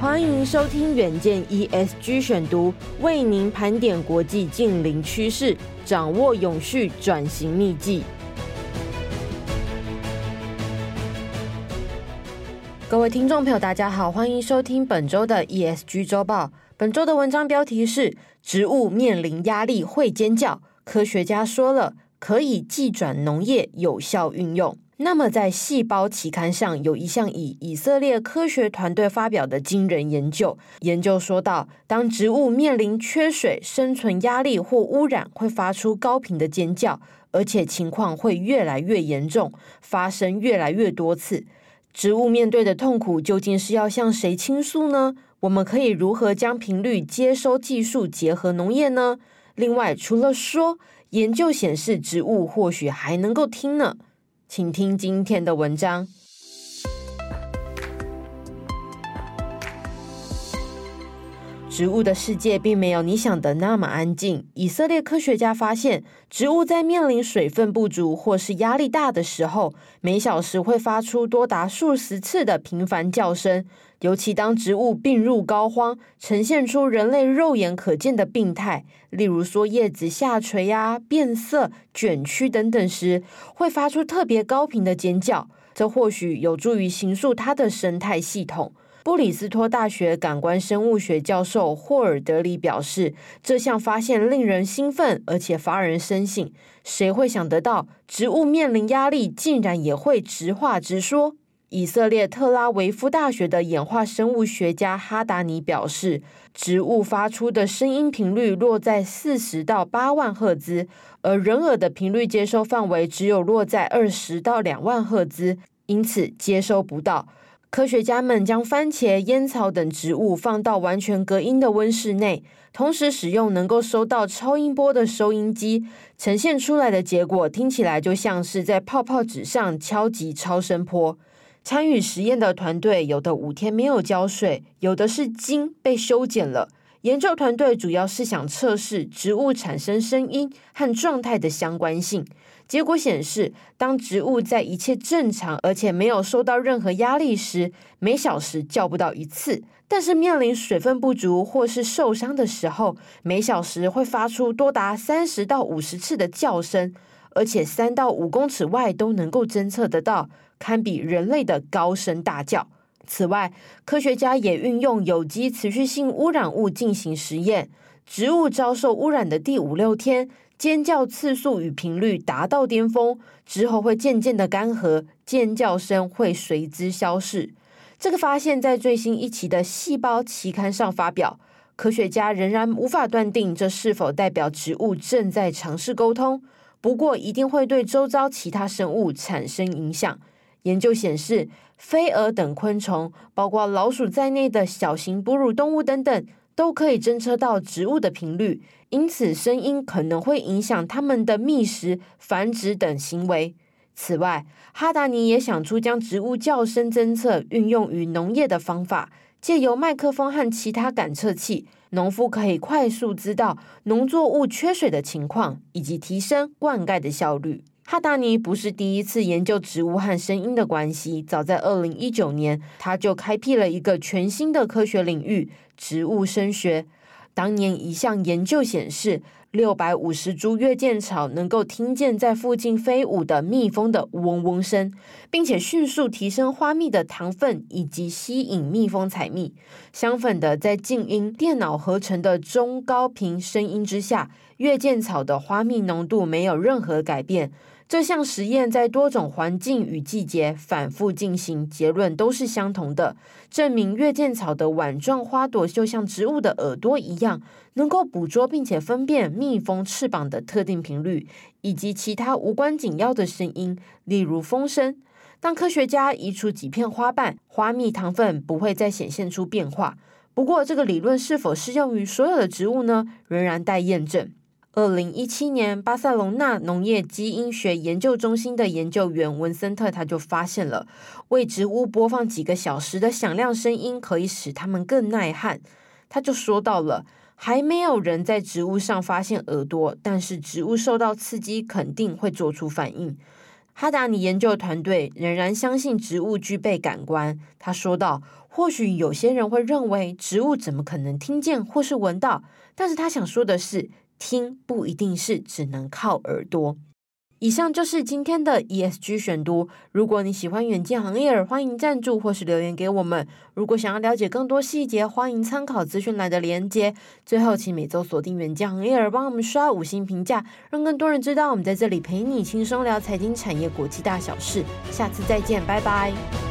欢迎收听远见 ESG 选读，为您盘点国际近邻趋势，掌握永续转型秘技。各位听众朋友，大家好，欢迎收听本周的 ESG 周报。本周的文章标题是：植物面临压力会尖叫，科学家说了，可以技转农业有效运用。那么，在《细胞》期刊上有一项以以色列科学团队发表的惊人研究。研究说到，当植物面临缺水、生存压力或污染，会发出高频的尖叫，而且情况会越来越严重，发生越来越多次。植物面对的痛苦究竟是要向谁倾诉呢？我们可以如何将频率接收技术结合农业呢？另外，除了说，研究显示植物或许还能够听呢。请听今天的文章。植物的世界并没有你想的那么安静。以色列科学家发现，植物在面临水分不足或是压力大的时候，每小时会发出多达数十次的频繁叫声。尤其当植物病入膏肓，呈现出人类肉眼可见的病态，例如说叶子下垂呀、变色、卷曲等等时，会发出特别高频的尖叫。这或许有助于形塑它的生态系统。布里斯托大学感官生物学教授霍尔德里表示，这项发现令人兴奋，而且发人深省。谁会想得到，植物面临压力，竟然也会直话直说？以色列特拉维夫大学的演化生物学家哈达尼表示，植物发出的声音频率落在四十到八万赫兹，而人耳的频率接收范围只有落在二十到两万赫兹，因此接收不到。科学家们将番茄、烟草等植物放到完全隔音的温室内，同时使用能够收到超音波的收音机，呈现出来的结果听起来就像是在泡泡纸上敲击超声波。参与实验的团队有的五天没有浇水，有的是茎被修剪了。研究团队主要是想测试植物产生声音和状态的相关性。结果显示，当植物在一切正常而且没有受到任何压力时，每小时叫不到一次；但是面临水分不足或是受伤的时候，每小时会发出多达三十到五十次的叫声，而且三到五公尺外都能够侦测得到。堪比人类的高声大叫。此外，科学家也运用有机持续性污染物进行实验。植物遭受污染的第五六天，尖叫次数与频率达到巅峰，之后会渐渐的干涸，尖叫声会随之消逝。这个发现在最新一期的《细胞》期刊上发表。科学家仍然无法断定这是否代表植物正在尝试沟通，不过一定会对周遭其他生物产生影响。研究显示，飞蛾等昆虫，包括老鼠在内的小型哺乳动物等等，都可以侦测到植物的频率，因此声音可能会影响它们的觅食、繁殖等行为。此外，哈达尼也想出将植物叫声侦测运用于农业的方法，借由麦克风和其他感测器，农夫可以快速知道农作物缺水的情况，以及提升灌溉的效率。哈达尼不是第一次研究植物和声音的关系，早在二零一九年，他就开辟了一个全新的科学领域——植物声学。当年一项研究显示，六百五十株月见草能够听见在附近飞舞的蜜蜂的嗡嗡声，并且迅速提升花蜜的糖分，以及吸引蜜蜂采蜜。相反的，在静音、电脑合成的中高频声音之下，月见草的花蜜浓度没有任何改变。这项实验在多种环境与季节反复进行，结论都是相同的，证明月见草的碗状花朵就像植物的耳朵一样，能够捕捉并且分辨蜜蜂翅膀的特定频率，以及其他无关紧要的声音，例如风声。当科学家移除几片花瓣，花蜜糖分不会再显现出变化。不过，这个理论是否适用于所有的植物呢？仍然待验证。二零一七年，巴塞隆纳农业基因学研究中心的研究员文森特他就发现了，为植物播放几个小时的响亮声音，可以使它们更耐旱。他就说到了，还没有人在植物上发现耳朵，但是植物受到刺激肯定会做出反应。哈达尼研究团队仍然相信植物具备感官。他说道：“或许有些人会认为植物怎么可能听见或是闻到？但是他想说的是，听不一定是只能靠耳朵。”以上就是今天的 ESG 选读。如果你喜欢远见行业，欢迎赞助或是留言给我们。如果想要了解更多细节，欢迎参考资讯栏的连接。最后，请每周锁定远见行业，帮我们刷五星评价，让更多人知道我们在这里陪你轻松聊财经产业国际大小事。下次再见，拜拜。